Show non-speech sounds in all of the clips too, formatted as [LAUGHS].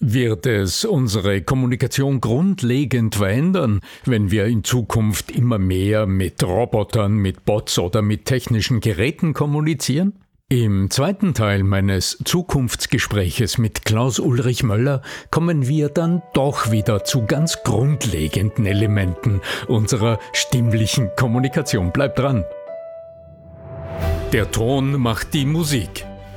Wird es unsere Kommunikation grundlegend verändern, wenn wir in Zukunft immer mehr mit Robotern, mit Bots oder mit technischen Geräten kommunizieren? Im zweiten Teil meines Zukunftsgespräches mit Klaus Ulrich Möller kommen wir dann doch wieder zu ganz grundlegenden Elementen unserer stimmlichen Kommunikation. Bleibt dran! Der Ton macht die Musik.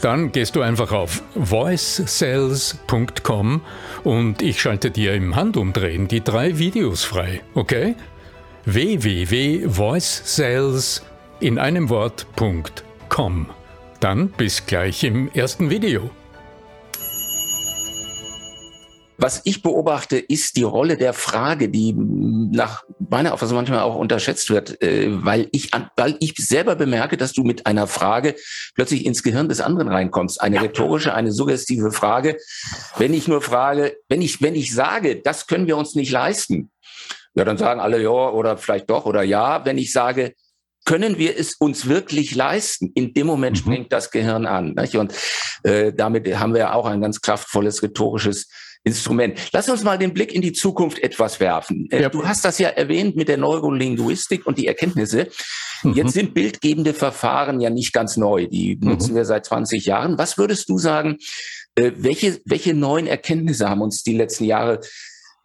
Dann gehst du einfach auf voicesales.com und ich schalte dir im Handumdrehen die drei Videos frei, okay? www.voicesales in einem Wort.com. Dann bis gleich im ersten Video. Was ich beobachte, ist die Rolle der Frage, die nach meiner Auffassung manchmal auch unterschätzt wird, äh, weil ich, weil ich selber bemerke, dass du mit einer Frage plötzlich ins Gehirn des anderen reinkommst. Eine rhetorische, eine suggestive Frage. Wenn ich nur frage, wenn ich, wenn ich sage, das können wir uns nicht leisten, ja, dann sagen alle ja oder vielleicht doch oder ja. Wenn ich sage, können wir es uns wirklich leisten? In dem Moment mhm. springt das Gehirn an. Nicht? Und äh, damit haben wir ja auch ein ganz kraftvolles rhetorisches Instrument. Lass uns mal den Blick in die Zukunft etwas werfen. Äh, ja. Du hast das ja erwähnt mit der Neurolinguistik und die Erkenntnisse. Mhm. Jetzt sind bildgebende Verfahren ja nicht ganz neu. Die mhm. nutzen wir seit 20 Jahren. Was würdest du sagen, äh, welche, welche neuen Erkenntnisse haben uns die letzten Jahre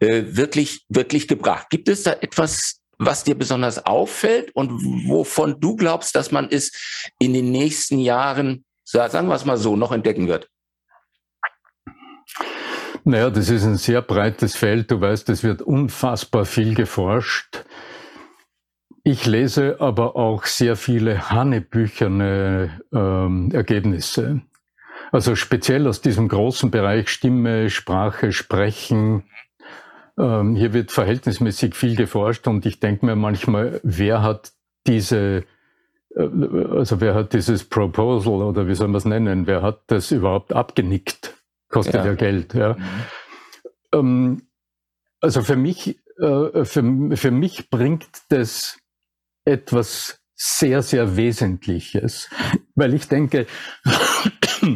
äh, wirklich, wirklich gebracht? Gibt es da etwas, was dir besonders auffällt und wovon du glaubst, dass man es in den nächsten Jahren, sagen wir es mal so, noch entdecken wird? Naja, das ist ein sehr breites Feld. Du weißt, es wird unfassbar viel geforscht. Ich lese aber auch sehr viele hannebücherne ähm, Ergebnisse. Also speziell aus diesem großen Bereich Stimme, Sprache, Sprechen. Ähm, hier wird verhältnismäßig viel geforscht und ich denke mir manchmal, wer hat diese, äh, also wer hat dieses Proposal oder wie soll man es nennen, wer hat das überhaupt abgenickt? Kostet ja, ja Geld. Ja. Mhm. Ähm, also für mich, äh, für, für mich bringt das etwas sehr, sehr Wesentliches, weil ich denke, [COUGHS]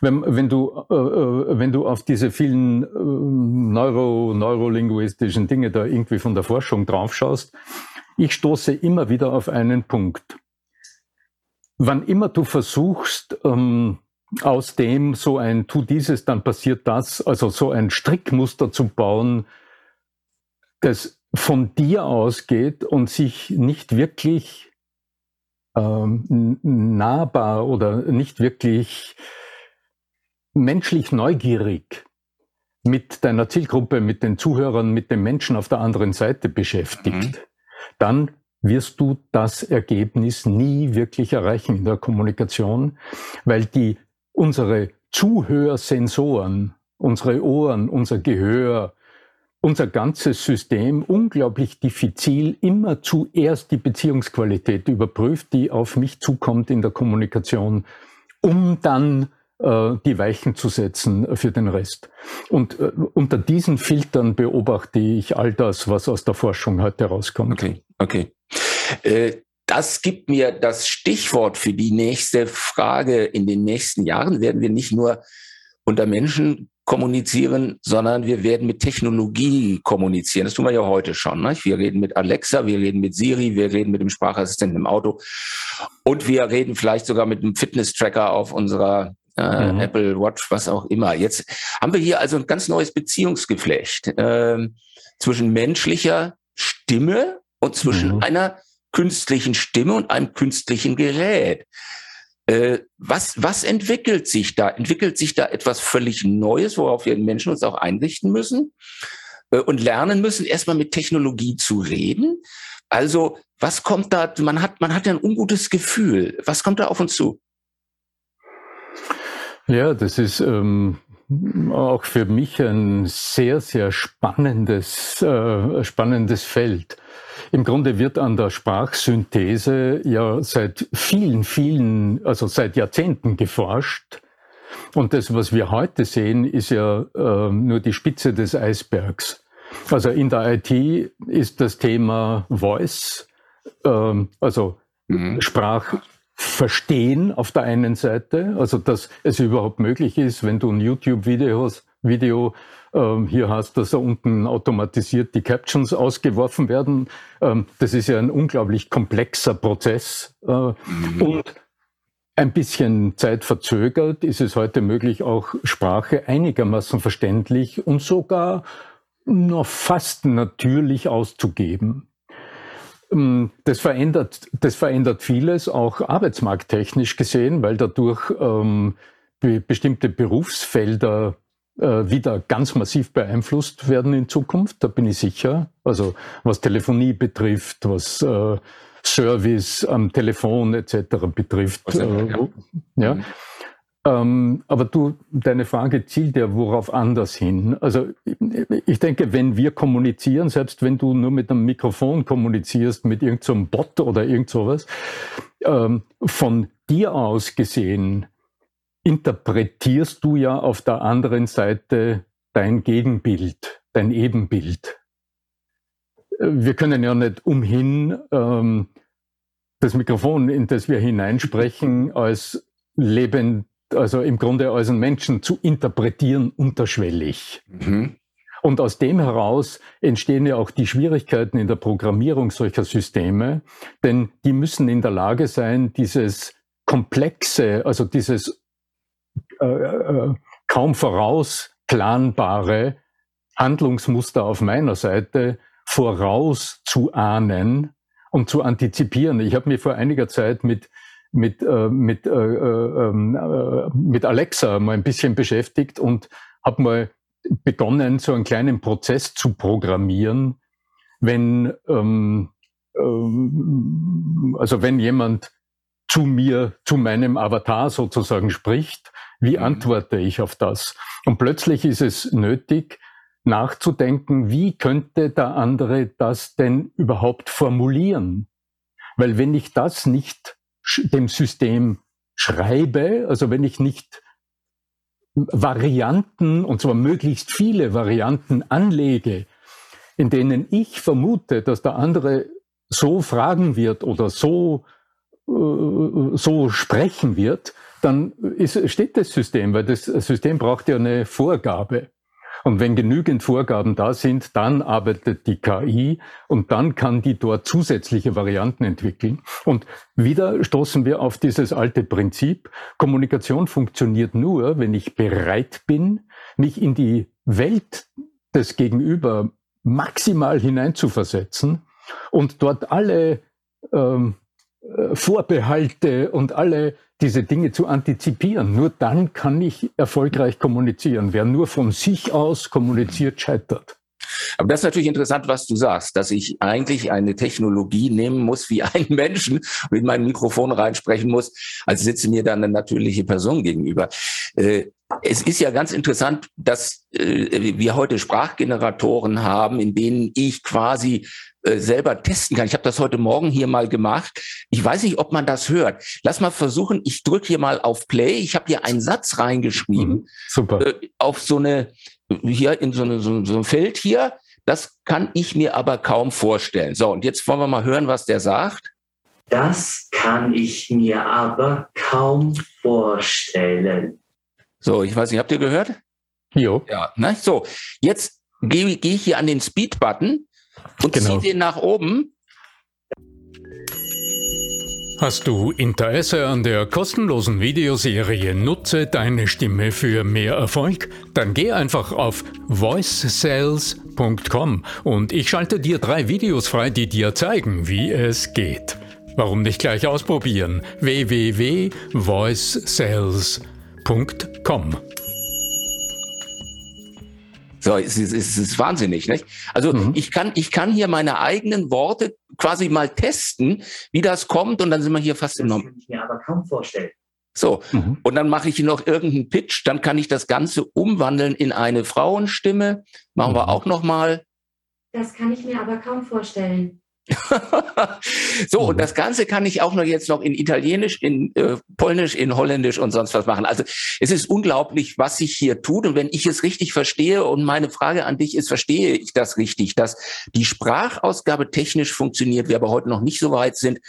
wenn, wenn du, äh, äh, wenn du auf diese vielen äh, neuro, neurolinguistischen Dinge da irgendwie von der Forschung drauf schaust, ich stoße immer wieder auf einen Punkt. Wann immer du versuchst, ähm, aus dem so ein tu dieses, dann passiert das, also so ein Strickmuster zu bauen, das von dir ausgeht und sich nicht wirklich ähm, nahbar oder nicht wirklich menschlich neugierig mit deiner Zielgruppe, mit den Zuhörern, mit den Menschen auf der anderen Seite beschäftigt, mhm. dann wirst du das Ergebnis nie wirklich erreichen in der Kommunikation, weil die unsere Zuhörsensoren, unsere Ohren, unser Gehör, unser ganzes System unglaublich diffizil immer zuerst die Beziehungsqualität überprüft, die auf mich zukommt in der Kommunikation, um dann äh, die Weichen zu setzen für den Rest. Und äh, unter diesen Filtern beobachte ich all das, was aus der Forschung heute rauskommt. Okay, okay. Äh, das gibt mir das Stichwort für die nächste Frage. In den nächsten Jahren werden wir nicht nur unter Menschen kommunizieren, sondern wir werden mit Technologie kommunizieren. Das tun wir ja heute schon. Ne? Wir reden mit Alexa, wir reden mit Siri, wir reden mit dem Sprachassistenten im Auto und wir reden vielleicht sogar mit einem Fitness-Tracker auf unserer äh, mhm. Apple Watch, was auch immer. Jetzt haben wir hier also ein ganz neues Beziehungsgeflecht äh, zwischen menschlicher Stimme und zwischen mhm. einer künstlichen Stimme und einem künstlichen Gerät. Äh, was, was entwickelt sich da? Entwickelt sich da etwas völlig Neues, worauf wir Menschen uns auch einrichten müssen äh, und lernen müssen, erstmal mit Technologie zu reden? Also, was kommt da? Man hat, man hat ja ein ungutes Gefühl. Was kommt da auf uns zu? Ja, das ist, ähm, auch für mich ein sehr, sehr spannendes, äh, spannendes Feld. Im Grunde wird an der Sprachsynthese ja seit vielen, vielen, also seit Jahrzehnten geforscht. Und das, was wir heute sehen, ist ja äh, nur die Spitze des Eisbergs. Also in der IT ist das Thema Voice, äh, also mhm. Sprachverstehen auf der einen Seite, also dass es überhaupt möglich ist, wenn du ein YouTube-Video Video ähm, hier hast, dass da unten automatisiert die Captions ausgeworfen werden. Ähm, das ist ja ein unglaublich komplexer Prozess. Äh, mhm. Und ein bisschen zeitverzögert ist es heute möglich, auch Sprache einigermaßen verständlich und sogar noch fast natürlich auszugeben. Ähm, das verändert, das verändert vieles, auch arbeitsmarkttechnisch gesehen, weil dadurch ähm, bestimmte Berufsfelder wieder ganz massiv beeinflusst werden in Zukunft, da bin ich sicher. Also was Telefonie betrifft, was äh, Service am Telefon etc. betrifft. Äh, ja. ja. Ähm, aber du, deine Frage zielt ja worauf anders hin. Also ich denke, wenn wir kommunizieren, selbst wenn du nur mit einem Mikrofon kommunizierst, mit irgendeinem so Bot oder irgend sowas, ähm, von dir aus gesehen, interpretierst du ja auf der anderen Seite dein Gegenbild, dein Ebenbild. Wir können ja nicht umhin, ähm, das Mikrofon, in das wir hineinsprechen, als lebend, also im Grunde als einen Menschen zu interpretieren, unterschwellig. Mhm. Und aus dem heraus entstehen ja auch die Schwierigkeiten in der Programmierung solcher Systeme, denn die müssen in der Lage sein, dieses komplexe, also dieses äh, äh, kaum vorausplanbare Handlungsmuster auf meiner Seite vorauszuahnen und zu antizipieren. Ich habe mir vor einiger Zeit mit mit äh, mit äh, äh, ähm, äh, mit Alexa mal ein bisschen beschäftigt und habe mal begonnen, so einen kleinen Prozess zu programmieren, wenn ähm, ähm, also wenn jemand zu mir, zu meinem Avatar sozusagen spricht, wie mhm. antworte ich auf das? Und plötzlich ist es nötig, nachzudenken, wie könnte der andere das denn überhaupt formulieren? Weil wenn ich das nicht dem System schreibe, also wenn ich nicht Varianten, und zwar möglichst viele Varianten anlege, in denen ich vermute, dass der andere so fragen wird oder so, so sprechen wird, dann ist, steht das System, weil das System braucht ja eine Vorgabe. Und wenn genügend Vorgaben da sind, dann arbeitet die KI und dann kann die dort zusätzliche Varianten entwickeln. Und wieder stoßen wir auf dieses alte Prinzip. Kommunikation funktioniert nur, wenn ich bereit bin, mich in die Welt des Gegenüber maximal hineinzuversetzen und dort alle ähm, äh, Vorbehalte und alle diese Dinge zu antizipieren. Nur dann kann ich erfolgreich kommunizieren. Wer nur von sich aus kommuniziert, scheitert. Aber das ist natürlich interessant, was du sagst, dass ich eigentlich eine Technologie nehmen muss wie einen [LAUGHS] Menschen und in mein Mikrofon reinsprechen muss, als sitze mir dann eine natürliche Person gegenüber. Äh, es ist ja ganz interessant, dass äh, wir heute Sprachgeneratoren haben, in denen ich quasi äh, selber testen kann. Ich habe das heute Morgen hier mal gemacht. Ich weiß nicht, ob man das hört. Lass mal versuchen. Ich drücke hier mal auf Play. Ich habe hier einen Satz reingeschrieben. Mhm, super. Äh, auf so eine hier in so, eine, so, so ein Feld hier. Das kann ich mir aber kaum vorstellen. So, und jetzt wollen wir mal hören, was der sagt. Das kann ich mir aber kaum vorstellen. So, ich weiß nicht, habt ihr gehört? Jo. Ja, ne? So, jetzt gehe geh ich hier an den Speed-Button und genau. ziehe den nach oben. Hast du Interesse an der kostenlosen Videoserie Nutze deine Stimme für mehr Erfolg? Dann geh einfach auf voicesales.com und ich schalte dir drei Videos frei, die dir zeigen, wie es geht. Warum nicht gleich ausprobieren? www.voicesales.com so, es ist, es ist wahnsinnig, nicht? Also mhm. ich kann, ich kann hier meine eigenen Worte quasi mal testen, wie das kommt, und dann sind wir hier fast das im Norm. Das kann ich mir aber kaum vorstellen. So, mhm. und dann mache ich noch irgendeinen Pitch, dann kann ich das Ganze umwandeln in eine Frauenstimme. Machen mhm. wir auch noch mal. Das kann ich mir aber kaum vorstellen. [LAUGHS] so, und mhm. das Ganze kann ich auch noch jetzt noch in Italienisch, in äh, Polnisch, in Holländisch und sonst was machen. Also es ist unglaublich, was sich hier tut. Und wenn ich es richtig verstehe, und meine Frage an dich ist, verstehe ich das richtig, dass die Sprachausgabe technisch funktioniert, wir aber heute noch nicht so weit sind,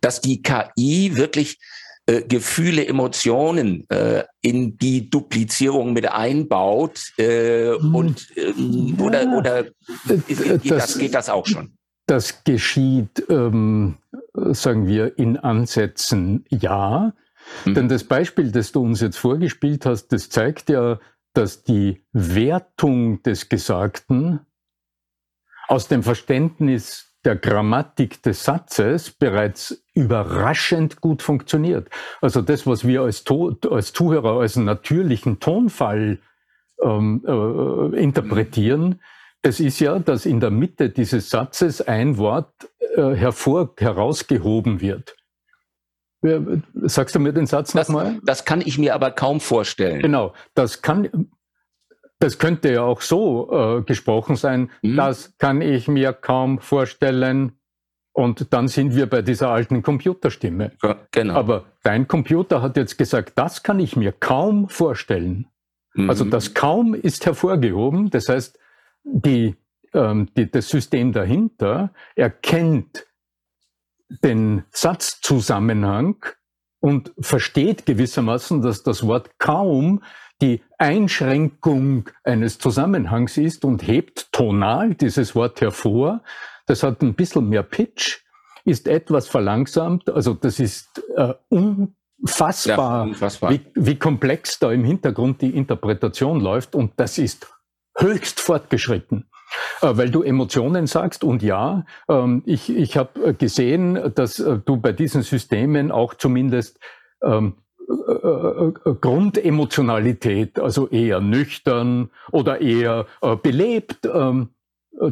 dass die KI wirklich äh, Gefühle, Emotionen äh, in die Duplizierung mit einbaut äh, hm. und ähm, oder oder geht das, das, geht das auch schon? Das geschieht, ähm, sagen wir, in Ansätzen ja. Mhm. Denn das Beispiel, das du uns jetzt vorgespielt hast, das zeigt ja, dass die Wertung des Gesagten aus dem Verständnis der Grammatik des Satzes bereits überraschend gut funktioniert. Also das, was wir als, to als Zuhörer als natürlichen Tonfall ähm, äh, interpretieren, es ist ja, dass in der Mitte dieses Satzes ein Wort äh, hervor, herausgehoben wird. Sagst du mir den Satz nochmal? Das kann ich mir aber kaum vorstellen. Genau, das kann, das könnte ja auch so äh, gesprochen sein. Mhm. Das kann ich mir kaum vorstellen. Und dann sind wir bei dieser alten Computerstimme. Ja, genau. Aber dein Computer hat jetzt gesagt, das kann ich mir kaum vorstellen. Mhm. Also das kaum ist hervorgehoben. Das heißt, die, ähm, die, das System dahinter erkennt den Satzzusammenhang und versteht gewissermaßen, dass das Wort kaum die Einschränkung eines Zusammenhangs ist und hebt tonal dieses Wort hervor. Das hat ein bisschen mehr Pitch, ist etwas verlangsamt. Also das ist äh, unfassbar, ja, unfassbar. Wie, wie komplex da im Hintergrund die Interpretation läuft. Und das ist höchst fortgeschritten. Äh, weil du Emotionen sagst und ja, ähm, ich, ich habe gesehen, dass äh, du bei diesen Systemen auch zumindest ähm, äh, Grundemotionalität, also eher nüchtern oder eher belebt, ähm,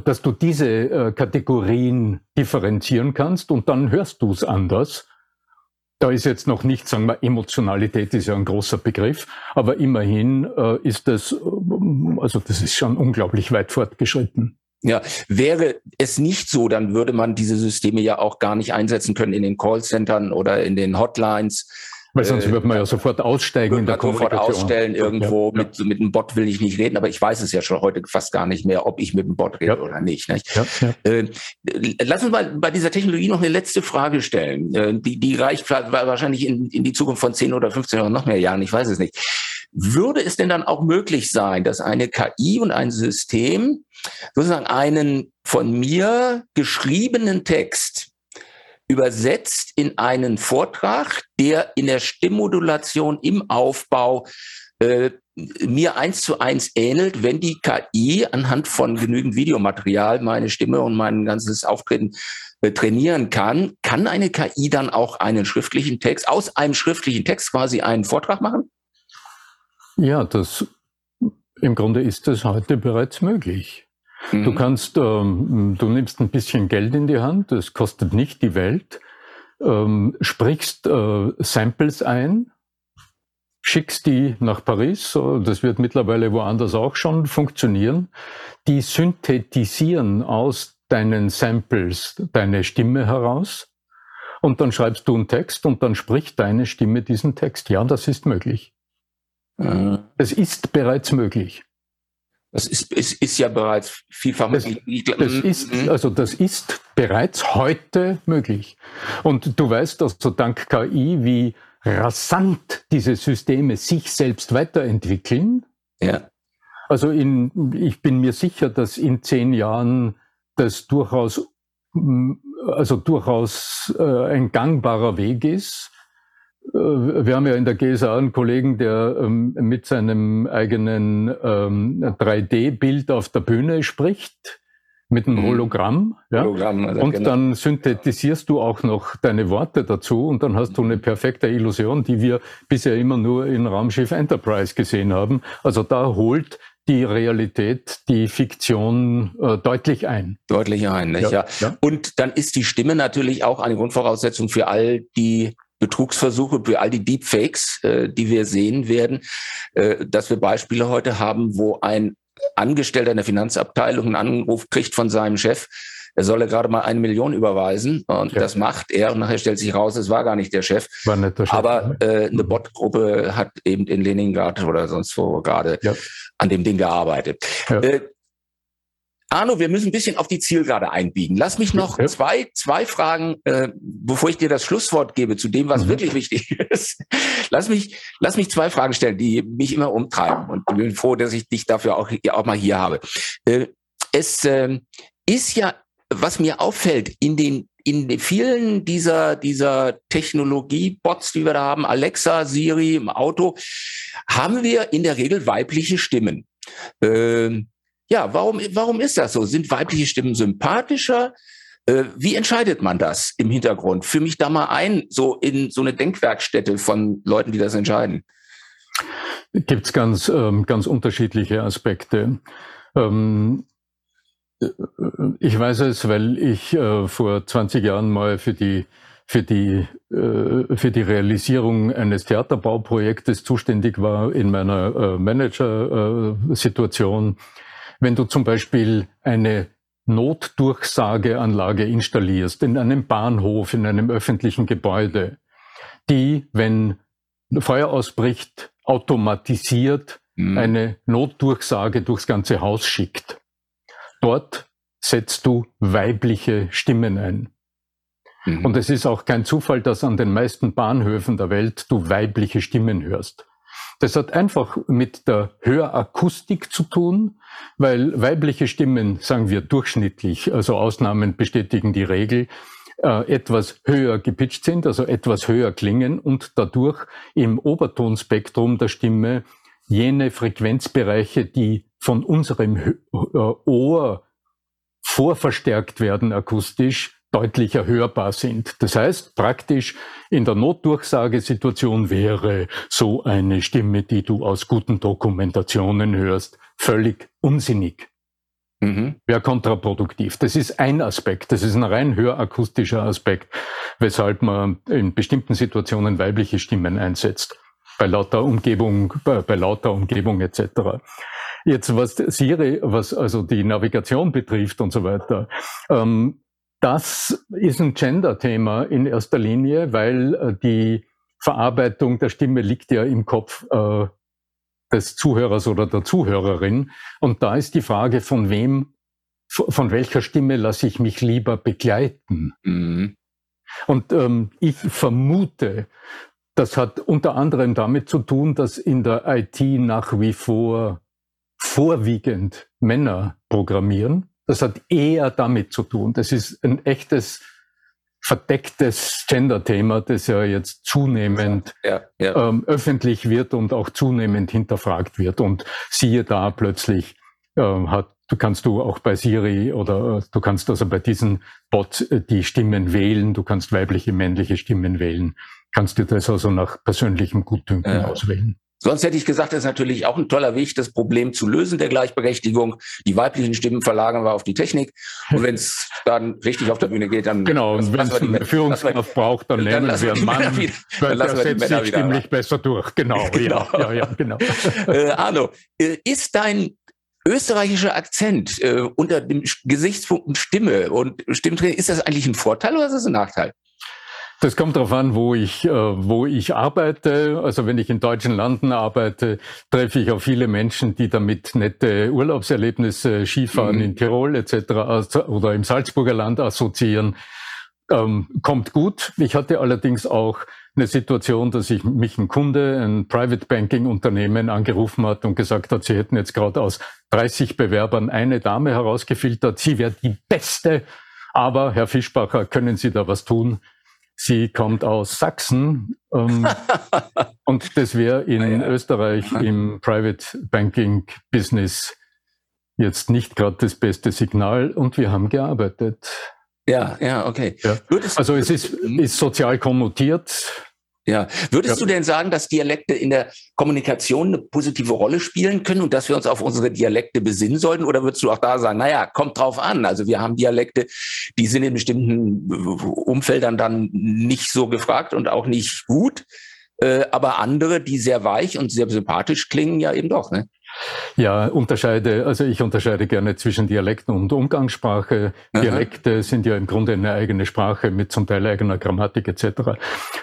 dass du diese Kategorien differenzieren kannst und dann hörst du es anders. Da ist jetzt noch nicht, sagen wir, Emotionalität ist ja ein großer Begriff, aber immerhin äh, ist das, äh, also das ist schon unglaublich weit fortgeschritten. Ja, wäre es nicht so, dann würde man diese Systeme ja auch gar nicht einsetzen können in den Callcentern oder in den Hotlines. Weil sonst äh, würde man ja sofort aussteigen in der Kommunikation. Sofort ausstellen irgendwo, ja, ja. Mit, mit einem Bot will ich nicht reden, aber ich weiß es ja schon heute fast gar nicht mehr, ob ich mit einem Bot rede ja. oder nicht. nicht? Äh, lass uns mal bei dieser Technologie noch eine letzte Frage stellen. Äh, die, die reicht wahrscheinlich in, in die Zukunft von 10 oder 15 oder noch mehr Jahren, ich weiß es nicht. Würde es denn dann auch möglich sein, dass eine KI und ein System sozusagen einen von mir geschriebenen Text übersetzt in einen Vortrag, der in der Stimmmodulation im Aufbau äh, mir eins zu eins ähnelt, wenn die KI anhand von genügend Videomaterial meine Stimme und mein ganzes Auftreten äh, trainieren kann, kann eine KI dann auch einen schriftlichen Text, aus einem schriftlichen Text quasi einen Vortrag machen? Ja, das im Grunde ist das heute bereits möglich. Mhm. Du kannst, ähm, du nimmst ein bisschen Geld in die Hand, das kostet nicht die Welt, ähm, sprichst äh, Samples ein, schickst die nach Paris, das wird mittlerweile woanders auch schon funktionieren, die synthetisieren aus deinen Samples deine Stimme heraus und dann schreibst du einen Text und dann spricht deine Stimme diesen Text. Ja, das ist möglich. Mhm. Es ist bereits möglich. Das ist, ist, ist ja bereits vielfach möglich. Das, das ist, mhm. also das ist bereits heute möglich. Und du weißt, dass so dank KI, wie rasant diese Systeme sich selbst weiterentwickeln. Ja. Also in, ich bin mir sicher, dass in zehn Jahren das durchaus, also durchaus äh, ein gangbarer Weg ist, wir haben ja in der GSA einen Kollegen, der ähm, mit seinem eigenen ähm, 3D-Bild auf der Bühne spricht, mit einem mhm. Hologramm. Ja? Hologramm also und genau. dann synthetisierst du auch noch deine Worte dazu und dann hast du eine perfekte Illusion, die wir bisher immer nur in Raumschiff Enterprise gesehen haben. Also da holt die Realität, die Fiktion äh, deutlich ein. Deutlich ein, nicht? Ja, ja. Und dann ist die Stimme natürlich auch eine Grundvoraussetzung für all die Betrugsversuche, für all die Deepfakes, äh, die wir sehen werden, äh, dass wir Beispiele heute haben, wo ein Angestellter in der Finanzabteilung einen Anruf kriegt von seinem Chef, er solle gerade mal eine Million überweisen und ja. das macht er und nachher stellt sich raus, es war gar nicht der Chef. War nicht der Chef. Aber äh, eine Bot-Gruppe hat eben in Leningrad oder sonst wo gerade ja. an dem Ding gearbeitet. Ja. Äh, Arno, wir müssen ein bisschen auf die Zielgerade einbiegen. Lass mich noch ja. zwei, zwei Fragen, äh, bevor ich dir das Schlusswort gebe zu dem, was mhm. wirklich wichtig [LAUGHS] ist. Lass mich, lass mich zwei Fragen stellen, die mich immer umtreiben. Und ich bin froh, dass ich dich dafür auch, auch mal hier habe. Äh, es äh, ist ja, was mir auffällt, in den in den vielen dieser, dieser Technologie-Bots, die wir da haben, Alexa, Siri im Auto, haben wir in der Regel weibliche Stimmen. Ähm, ja, warum, warum ist das so? Sind weibliche Stimmen sympathischer? Äh, wie entscheidet man das im Hintergrund? Für mich da mal ein, so in so eine Denkwerkstätte von Leuten, die das entscheiden. Gibt es ganz, ähm, ganz unterschiedliche Aspekte. Ähm, äh, ich weiß es, weil ich äh, vor 20 Jahren mal für die für die, äh, für die Realisierung eines Theaterbauprojektes zuständig war in meiner äh, Manager-Situation. Wenn du zum Beispiel eine Notdurchsageanlage installierst in einem Bahnhof, in einem öffentlichen Gebäude, die, wenn Feuer ausbricht, automatisiert mhm. eine Notdurchsage durchs ganze Haus schickt. Dort setzt du weibliche Stimmen ein. Mhm. Und es ist auch kein Zufall, dass an den meisten Bahnhöfen der Welt du weibliche Stimmen hörst. Das hat einfach mit der Hörakustik zu tun, weil weibliche Stimmen, sagen wir durchschnittlich, also Ausnahmen bestätigen die Regel, äh, etwas höher gepitcht sind, also etwas höher klingen und dadurch im Obertonspektrum der Stimme jene Frequenzbereiche, die von unserem Ohr vorverstärkt werden akustisch, deutlicher hörbar sind. Das heißt, praktisch in der Notdurchsagesituation wäre so eine Stimme, die du aus guten Dokumentationen hörst, völlig unsinnig. Mhm. Wäre kontraproduktiv. Das ist ein Aspekt. Das ist ein rein hörakustischer Aspekt, weshalb man in bestimmten Situationen weibliche Stimmen einsetzt. Bei lauter Umgebung, bei, bei lauter Umgebung etc. Jetzt was Siri, was also die Navigation betrifft und so weiter. Ähm, das ist ein Gender-Thema in erster Linie, weil äh, die Verarbeitung der Stimme liegt ja im Kopf äh, des Zuhörers oder der Zuhörerin. Und da ist die Frage, von wem, von welcher Stimme lasse ich mich lieber begleiten? Mhm. Und ähm, ich vermute, das hat unter anderem damit zu tun, dass in der IT nach wie vor vorwiegend Männer programmieren das hat eher damit zu tun. Das ist ein echtes verdecktes Gender-Thema, das ja jetzt zunehmend ja, ja. Ähm, öffentlich wird und auch zunehmend hinterfragt wird. Und siehe da plötzlich äh, hat, du kannst du auch bei Siri oder äh, du kannst also bei diesen Bots äh, die Stimmen wählen, du kannst weibliche, männliche Stimmen wählen, kannst du das also nach persönlichem Gutdünken ja. auswählen. Sonst hätte ich gesagt, das ist natürlich auch ein toller Weg, das Problem zu lösen der Gleichberechtigung. Die weiblichen Stimmen verlagern wir auf die Technik. Und wenn es dann richtig auf der Bühne geht, dann genau. Und wenn es eine Führungskraft braucht, dann, dann nehmen wir einen Mann. Wieder, dann lassen wir die Männer sich wieder stimmlich besser durch. Genau. [LAUGHS] genau. Ja, ja, ja, genau. [LAUGHS] äh, Arno, äh, ist dein österreichischer Akzent äh, unter dem Gesichtspunkt Stimme und Stimmtraining, ist das eigentlich ein Vorteil oder ist das ein Nachteil? Das kommt darauf an, wo ich, äh, wo ich arbeite. Also wenn ich in deutschen Landen arbeite, treffe ich auch viele Menschen, die damit nette Urlaubserlebnisse, Skifahren mhm. in Tirol etc. oder im Salzburger Land assoziieren. Ähm, kommt gut. Ich hatte allerdings auch eine Situation, dass ich mich ein Kunde, ein Private Banking Unternehmen angerufen hat und gesagt hat, sie hätten jetzt gerade aus 30 Bewerbern eine Dame herausgefiltert. Sie wäre die beste. Aber Herr Fischbacher, können Sie da was tun? Sie kommt aus Sachsen ähm, [LAUGHS] und das wäre in ja. Österreich im Private Banking Business jetzt nicht gerade das beste Signal und wir haben gearbeitet. Ja, ja, okay. Ja. Also es ist, ist sozial konnotiert. Ja, würdest du denn sagen, dass Dialekte in der Kommunikation eine positive Rolle spielen können und dass wir uns auf unsere Dialekte besinnen sollten? Oder würdest du auch da sagen, naja, kommt drauf an. Also wir haben Dialekte, die sind in bestimmten Umfeldern dann nicht so gefragt und auch nicht gut. Äh, aber andere, die sehr weich und sehr sympathisch klingen, ja eben doch. Ne? Ja, unterscheide, also ich unterscheide gerne zwischen Dialekten und Umgangssprache. Aha. Dialekte sind ja im Grunde eine eigene Sprache mit zum Teil eigener Grammatik etc.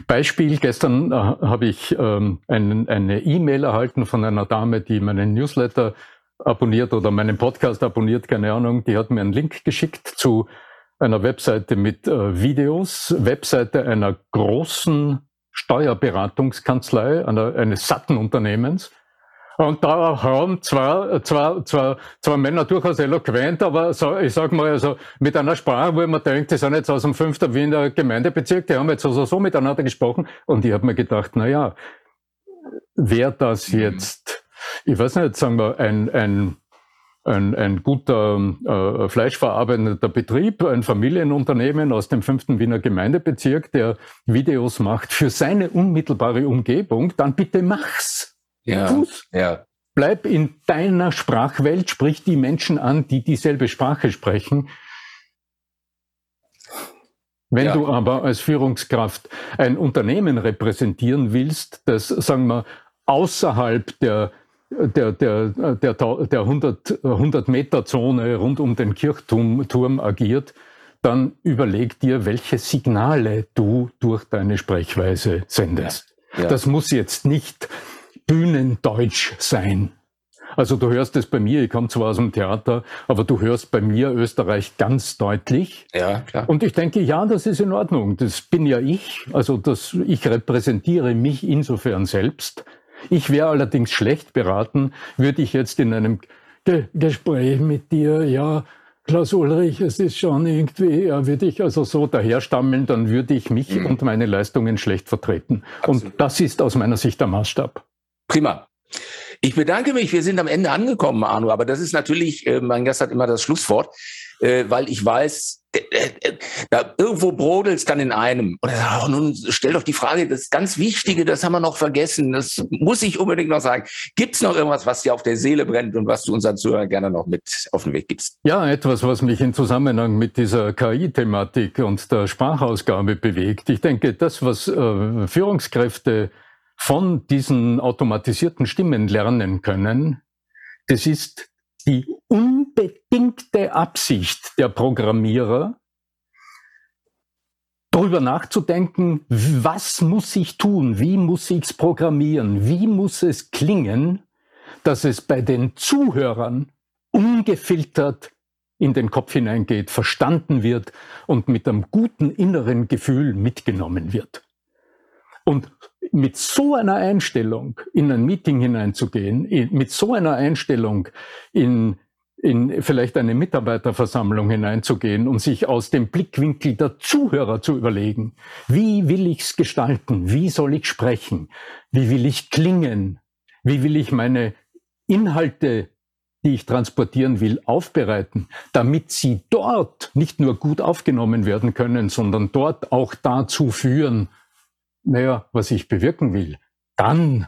Beispiel, gestern äh, habe ich ähm, ein, eine E-Mail erhalten von einer Dame, die meinen Newsletter abonniert oder meinen Podcast abonniert, keine Ahnung, die hat mir einen Link geschickt zu einer Webseite mit äh, Videos, Webseite einer großen Steuerberatungskanzlei, einer, eines Sattenunternehmens. Und da haben zwei, zwei, zwei, zwei Männer durchaus eloquent, aber so, ich sag mal, also mit einer Sprache, wo man denkt, die sind jetzt aus dem fünften Wiener Gemeindebezirk, die haben jetzt also so miteinander gesprochen. Und ich habe mir gedacht, na ja, wäre das jetzt, ich weiß nicht, sagen wir, ein, ein ein, ein guter äh, fleischverarbeitender Betrieb, ein Familienunternehmen aus dem fünften Wiener Gemeindebezirk, der Videos macht für seine unmittelbare Umgebung, dann bitte mach's. Ja, Tu's. ja. Bleib in deiner Sprachwelt, sprich die Menschen an, die dieselbe Sprache sprechen. Wenn ja. du aber als Führungskraft ein Unternehmen repräsentieren willst, das, sagen wir, außerhalb der der, der, der, der 100, 100 Meter Zone rund um den Kirchturm agiert, dann überleg dir, welche Signale du durch deine Sprechweise sendest. Ja. Das muss jetzt nicht Bühnendeutsch sein. Also du hörst es bei mir, ich komme zwar aus dem Theater, aber du hörst bei mir Österreich ganz deutlich. Ja, klar. Und ich denke, ja, das ist in Ordnung. Das bin ja ich. Also das, ich repräsentiere mich insofern selbst. Ich wäre allerdings schlecht beraten, würde ich jetzt in einem Ge Gespräch mit dir, ja, Klaus Ulrich, es ist schon irgendwie, ja, würde ich also so daherstammeln, dann würde ich mich mhm. und meine Leistungen schlecht vertreten. Absolut. Und das ist aus meiner Sicht der Maßstab. Prima. Ich bedanke mich. Wir sind am Ende angekommen, Arno. Aber das ist natürlich, äh, mein Gast hat immer das Schlusswort, äh, weil ich weiß, da irgendwo brodelt es dann in einem. Und er sagt, oh, nun stell doch die Frage, das ganz Wichtige, das haben wir noch vergessen, das muss ich unbedingt noch sagen. Gibt es noch irgendwas, was dir auf der Seele brennt und was du unseren Zuhörern gerne noch mit auf den Weg gibst? Ja, etwas, was mich in Zusammenhang mit dieser KI-Thematik und der Sprachausgabe bewegt. Ich denke, das, was äh, Führungskräfte von diesen automatisierten Stimmen lernen können, das ist die unbedingte Absicht der Programmierer, darüber nachzudenken, was muss ich tun, wie muss ich es programmieren, wie muss es klingen, dass es bei den Zuhörern ungefiltert in den Kopf hineingeht, verstanden wird und mit einem guten inneren Gefühl mitgenommen wird. Und mit so einer Einstellung in ein Meeting hineinzugehen, mit so einer Einstellung in, in vielleicht eine Mitarbeiterversammlung hineinzugehen und sich aus dem Blickwinkel der Zuhörer zu überlegen, wie will ich es gestalten, wie soll ich sprechen, wie will ich klingen, wie will ich meine Inhalte, die ich transportieren will, aufbereiten, damit sie dort nicht nur gut aufgenommen werden können, sondern dort auch dazu führen, naja, was ich bewirken will, dann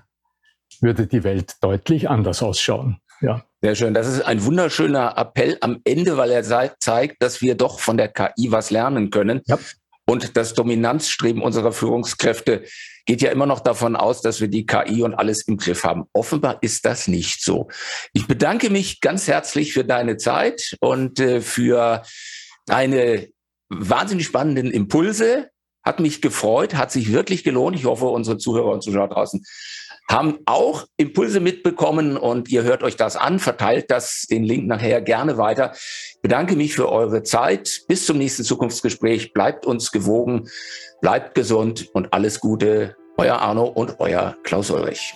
würde die Welt deutlich anders ausschauen. Ja. Sehr schön. Das ist ein wunderschöner Appell am Ende, weil er zeigt, dass wir doch von der KI was lernen können. Ja. Und das Dominanzstreben unserer Führungskräfte geht ja immer noch davon aus, dass wir die KI und alles im Griff haben. Offenbar ist das nicht so. Ich bedanke mich ganz herzlich für deine Zeit und äh, für deine wahnsinnig spannenden Impulse. Hat mich gefreut, hat sich wirklich gelohnt. Ich hoffe, unsere Zuhörer und Zuschauer draußen haben auch Impulse mitbekommen und ihr hört euch das an, verteilt das, den Link nachher gerne weiter. Ich bedanke mich für eure Zeit. Bis zum nächsten Zukunftsgespräch. Bleibt uns gewogen, bleibt gesund und alles Gute. Euer Arno und euer Klaus Ulrich.